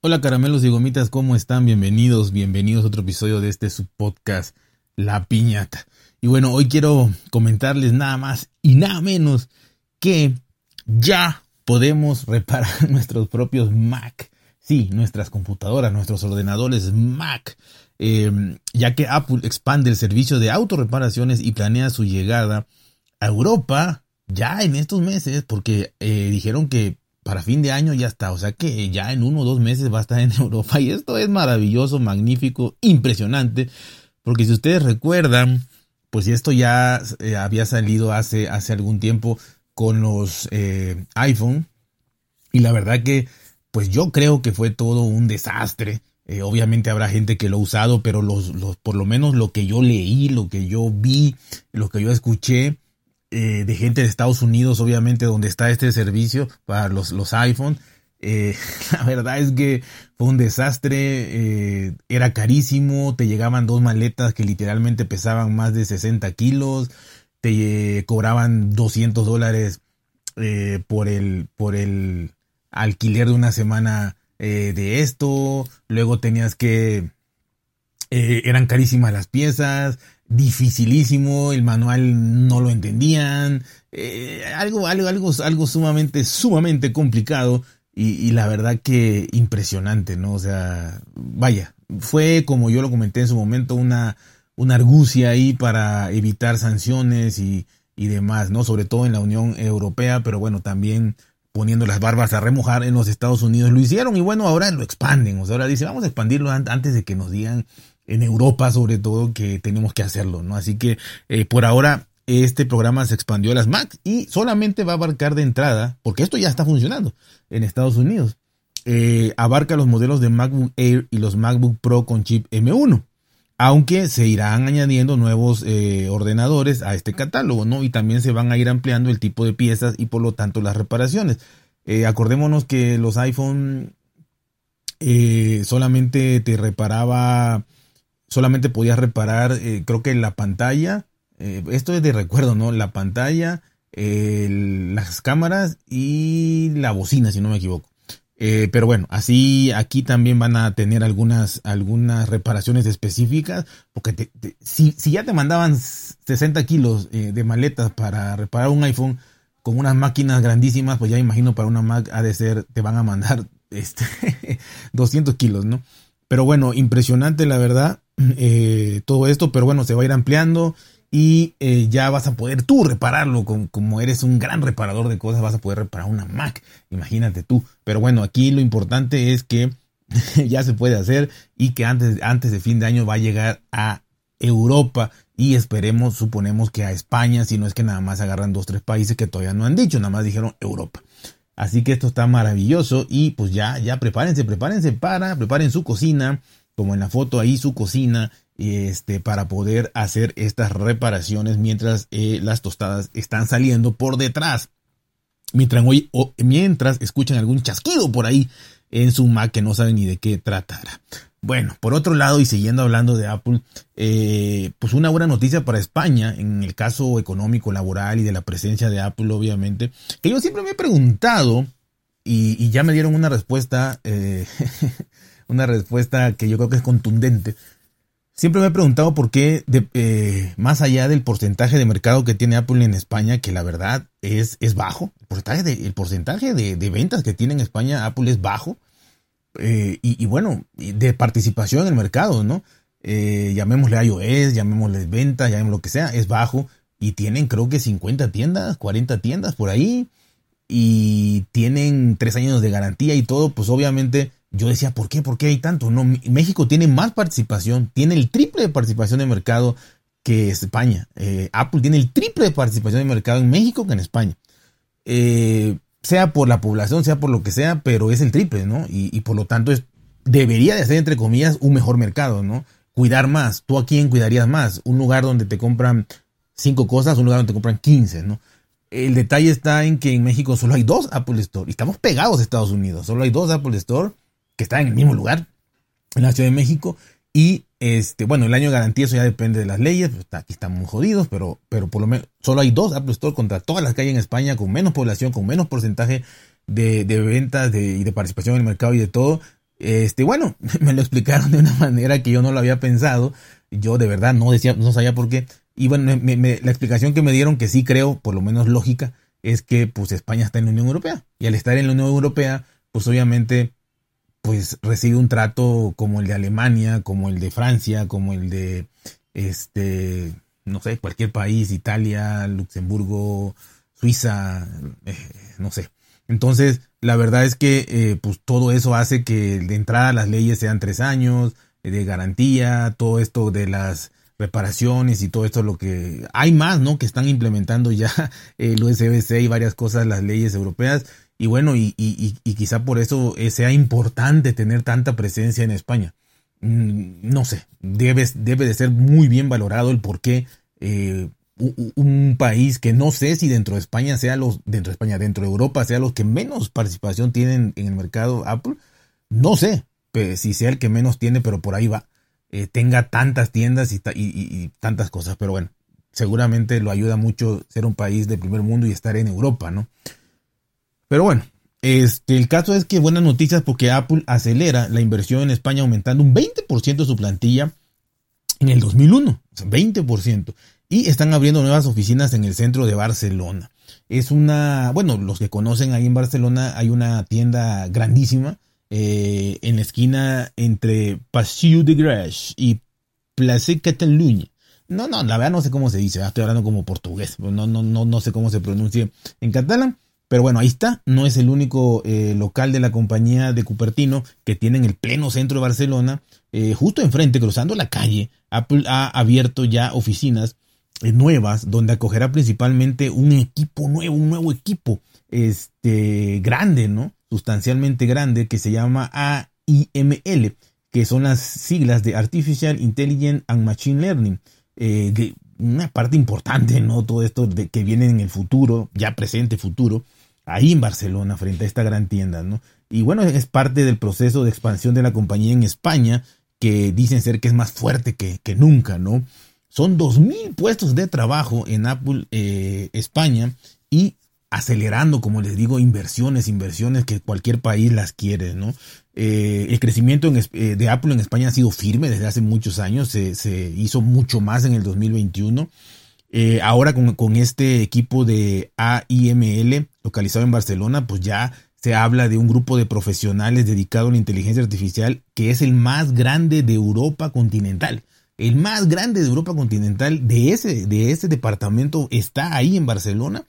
Hola caramelos y gomitas, ¿cómo están? Bienvenidos, bienvenidos a otro episodio de este subpodcast La Piñata. Y bueno, hoy quiero comentarles nada más y nada menos que ya podemos reparar nuestros propios Mac. Sí, nuestras computadoras, nuestros ordenadores Mac. Em, ya que Apple expande el servicio de autorreparaciones y planea su llegada a Europa ya en estos meses, porque eh, dijeron que para fin de año ya está. O sea que ya en uno o dos meses va a estar en Europa. Y esto es maravilloso, magnífico, impresionante. Porque si ustedes recuerdan, pues esto ya eh, había salido hace, hace algún tiempo con los eh, iPhone. Y la verdad que, pues yo creo que fue todo un desastre. Eh, obviamente habrá gente que lo ha usado, pero los, los, por lo menos lo que yo leí, lo que yo vi, lo que yo escuché, eh, de gente de Estados Unidos, obviamente, donde está este servicio para los, los iPhone. Eh, la verdad es que fue un desastre, eh, era carísimo, te llegaban dos maletas que literalmente pesaban más de 60 kilos, te cobraban 200 dólares por, el, por el alquiler de una semana de esto, luego tenías que, eran carísimas las piezas, dificilísimo, el manual no lo entendían, eh, algo, algo, algo, algo sumamente, sumamente complicado y, la verdad que impresionante, ¿no? O sea, vaya, fue como yo lo comenté en su momento, una, una argucia ahí para evitar sanciones y, y demás, ¿no? Sobre todo en la Unión Europea, pero bueno, también poniendo las barbas a remojar en los Estados Unidos lo hicieron y bueno, ahora lo expanden, o sea, ahora dice, vamos a expandirlo antes de que nos digan en Europa sobre todo que tenemos que hacerlo, ¿no? Así que eh, por ahora este programa se expandió a las Mac y solamente va a abarcar de entrada, porque esto ya está funcionando en Estados Unidos, eh, abarca los modelos de MacBook Air y los MacBook Pro con chip M1, aunque se irán añadiendo nuevos eh, ordenadores a este catálogo, ¿no? Y también se van a ir ampliando el tipo de piezas y por lo tanto las reparaciones. acordémonos que los iPhone solamente te reparaba solamente podías reparar, eh, creo que la pantalla, eh, esto es de recuerdo, ¿no? La pantalla, las cámaras y la bocina, si no me equivoco. Eh, pero bueno, así aquí también van a tener algunas, algunas reparaciones específicas, porque si, si, ya te mandaban 60 kilos de maletas para reparar un iPhone con unas máquinas grandísimas, pues ya imagino para una Mac ha de ser, te van a mandar este, 200 kilos, ¿no? Pero bueno, impresionante la verdad. Eh, todo esto, pero bueno, se va a ir ampliando y eh, ya vas a poder tú repararlo, como, eres un gran reparador de cosas, vas a poder reparar una Mac, imagínate tú. Pero bueno, aquí lo importante es que ya se puede hacer y que antes, antes de fin de año va a llegar a Europa y esperemos, suponemos que a España, si no es que nada más agarran dos, tres países que todavía no han dicho, nada más dijeron Europa. Así que esto está maravilloso y pues ya, ya prepárense, prepárense para, preparen su cocina, como en la foto ahí su cocina, este, para poder hacer estas reparaciones mientras eh, las tostadas están saliendo por detrás. Mientras, mientras escuchan algún chasquido por ahí en su Mac que no saben ni de qué tratará. Bueno, por otro lado, y siguiendo hablando de Apple, eh, pues una buena noticia para España, en el caso económico, laboral y de la presencia de Apple, obviamente, que yo siempre me he preguntado, y, ya me dieron una respuesta eh, una respuesta que yo creo que es contundente. Siempre me he preguntado por qué, eh, más allá del porcentaje de mercado que tiene Apple en España, que la verdad es, es bajo, el porcentaje, de, el porcentaje de, ventas que tiene en España Apple es bajo, eh, y, bueno, de participación en el mercado, ¿no? Eh, llamémosle iOS, llamémosle venta, llamémosle lo que sea, es bajo, y tienen creo que 50 tiendas, 40 tiendas por ahí, y tienen tres años de garantía y todo, pues obviamente yo decía, ¿por qué? ¿Por qué hay tanto? No, México tiene más participación, tiene el triple de participación de mercado que España. Eh, Apple tiene el triple de participación de mercado en México que en España. Eh, sea por la población, sea por lo que sea, pero es el triple, ¿no? Y, por lo tanto debería de ser, entre comillas, un mejor mercado, ¿no? Cuidar más. ¿Tú a quién cuidarías más? Un lugar donde te compran cinco cosas, un lugar donde te compran quince, ¿no? El detalle está en que en México solo hay dos Apple Store y estamos pegados a Estados Unidos. Solo hay dos Apple Store que está en el mismo lugar, en la Ciudad de México. Y este, bueno, el año de garantía, eso ya depende de las leyes, pues, aquí estamos jodidos, pero, pero por lo menos solo hay dos Apple Store contra todas las que hay en España, con menos población, con menos porcentaje de, ventas y de participación en el mercado y de todo. Este, bueno, me lo explicaron de una manera que yo no lo había pensado. Yo de verdad no decía, no sabía por qué. Y bueno, la explicación que me dieron, que sí creo, por lo menos lógica, es que pues España está en la Unión Europea. Y al estar en la Unión Europea, pues obviamente pues recibe un trato como el de Alemania, como el de Francia, como el de este, no sé, cualquier país, Italia, Luxemburgo, Suiza, eh, no sé. Entonces, la verdad es que eh, pues todo eso hace que de entrada las leyes sean tres años, eh, de garantía, todo esto de las reparaciones y todo esto lo que hay más, ¿no? Que están implementando ya el USBC y varias cosas, las leyes europeas. Y bueno, y, y, y quizá por eso sea importante tener tanta presencia en España. Mm, no sé, debe, debe de ser muy bien valorado el por qué eh, un país que no sé si dentro de España sea los, dentro de España, dentro de Europa sea los que menos participación tienen en el mercado Apple, no sé si sea el que menos tiene, pero por ahí va, eh, tenga tantas tiendas y, y, tantas cosas, pero bueno, seguramente lo ayuda mucho ser un país de primer mundo y estar en Europa, ¿no? Pero bueno, este, el caso es que buenas noticias porque Apple acelera la inversión en España aumentando un 20% su plantilla en el 2001, 20%. Y están abriendo nuevas oficinas en el centro de Barcelona. Es una, bueno, los que conocen ahí en Barcelona hay una tienda grandísima eh, en la esquina entre Passeau de Graix y Place Catalunya. No, no, la verdad no sé cómo se dice, estoy hablando como portugués, no, no, no, no sé cómo se pronuncia en catalán. Pero bueno, ahí está, no es el único eh, local de la compañía de Cupertino que tiene en el pleno centro de Barcelona, eh, justo enfrente, cruzando la calle, Apple ha abierto ya oficinas eh, nuevas donde acogerá principalmente un equipo nuevo, un nuevo equipo este, grande, ¿no? Sustancialmente grande que se llama AIML, que son las siglas de Artificial Intelligence and Machine Learning. una parte importante, ¿no? Todo esto de que viene en el futuro, ya presente, futuro, ahí en Barcelona, frente a esta gran tienda, ¿no? Y bueno, es parte del proceso de expansión de la compañía en España, que dicen ser que es más fuerte que, nunca, ¿no? Son 2.000 puestos de trabajo en Apple eh, España y acelerando, como les digo, inversiones, inversiones que cualquier país las quiere, ¿no? Eh, el crecimiento eh, de Apple en España ha sido firme desde hace muchos años, se, se hizo mucho más en el 2021 eh, ahora con, este equipo de AIML localizado en Barcelona, pues ya se habla de un grupo de profesionales dedicado a la inteligencia artificial que es el más grande de Europa continental. El más grande de Europa continental de ese, de ese departamento está ahí en Barcelona.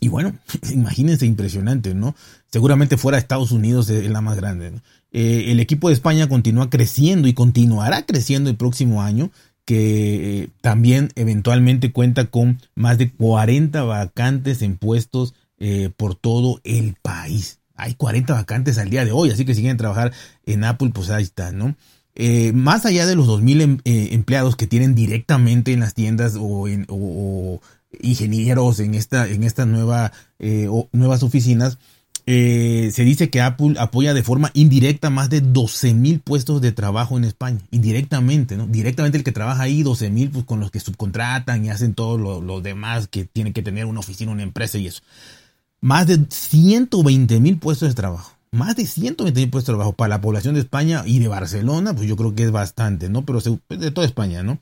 Y bueno, imagínense impresionante, ¿no? Seguramente fuera de Estados Unidos es la más grande. Eh, el equipo de España continúa creciendo y continuará creciendo el próximo año que eh, también eventualmente cuenta con más de 40 vacantes en puestos eh, por todo el país. Hay 40 vacantes al día de hoy, así que si quieren trabajar en Apple, pues ahí está, ¿no? Eh, más allá de los 2.000 em, empleados que tienen directamente en las tiendas o, en, ingenieros en esta, en estas nueva, nuevas oficinas, eh, se dice que Apple apoya de forma indirecta más de 12 mil puestos de trabajo en España. Indirectamente, ¿no? Directamente el que trabaja ahí, 12 mil, pues con los que subcontratan y hacen todo lo, demás que tiene que tener una oficina, una empresa y eso. Más de 120 mil puestos de trabajo. Más de 120 mil puestos de trabajo para la población de España y de Barcelona, pues yo creo que es bastante, ¿no? Pero de toda España, ¿no?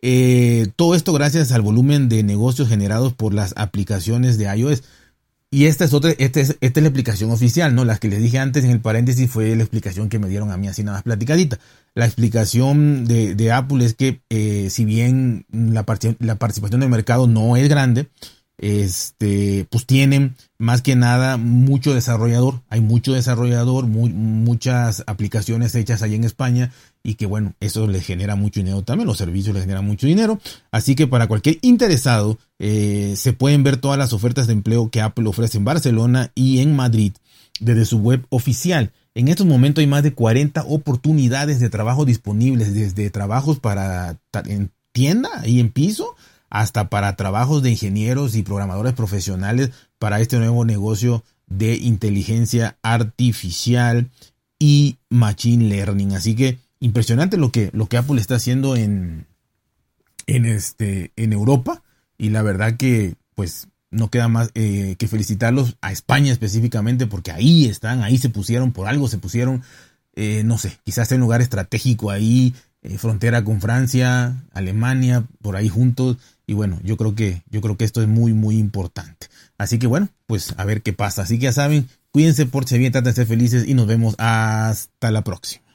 Eh, todo esto gracias al volumen de negocios generados por las aplicaciones de iOS. Y esta es otra, esta es, esta es la explicación oficial, ¿no? Las que les dije antes en el paréntesis fue la explicación que me dieron a mí así nada más platicadita. La explicación de, de Apple es que eh, si bien la, la participación del mercado no es grande, este, pues tienen más que nada mucho desarrollador. Hay mucho desarrollador, muchas aplicaciones hechas ahí en España y que bueno, eso les genera mucho dinero también, los servicios les generan mucho dinero. Así que para cualquier interesado, eh, se pueden ver todas las ofertas de empleo que Apple ofrece en Barcelona y en Madrid desde su web oficial. En estos momentos hay más de 40 oportunidades de trabajo disponibles, desde trabajos para en tienda y en piso hasta para trabajos de ingenieros y programadores profesionales para este nuevo negocio de inteligencia artificial y machine learning. Así que impresionante lo que, lo que Apple está haciendo en, en, este, en Europa y la verdad que pues no queda más eh, que felicitarlos a España específicamente porque ahí están, ahí se pusieron, por algo se pusieron eh, no sé, quizás en lugar estratégico ahí, eh, frontera con Francia, Alemania, por ahí juntos. Y bueno, yo creo que, yo creo que esto es muy, muy importante. Así que bueno, pues a ver qué pasa. Así que ya saben, cuídense, por bien, traten de ser felices y nos vemos hasta la próxima.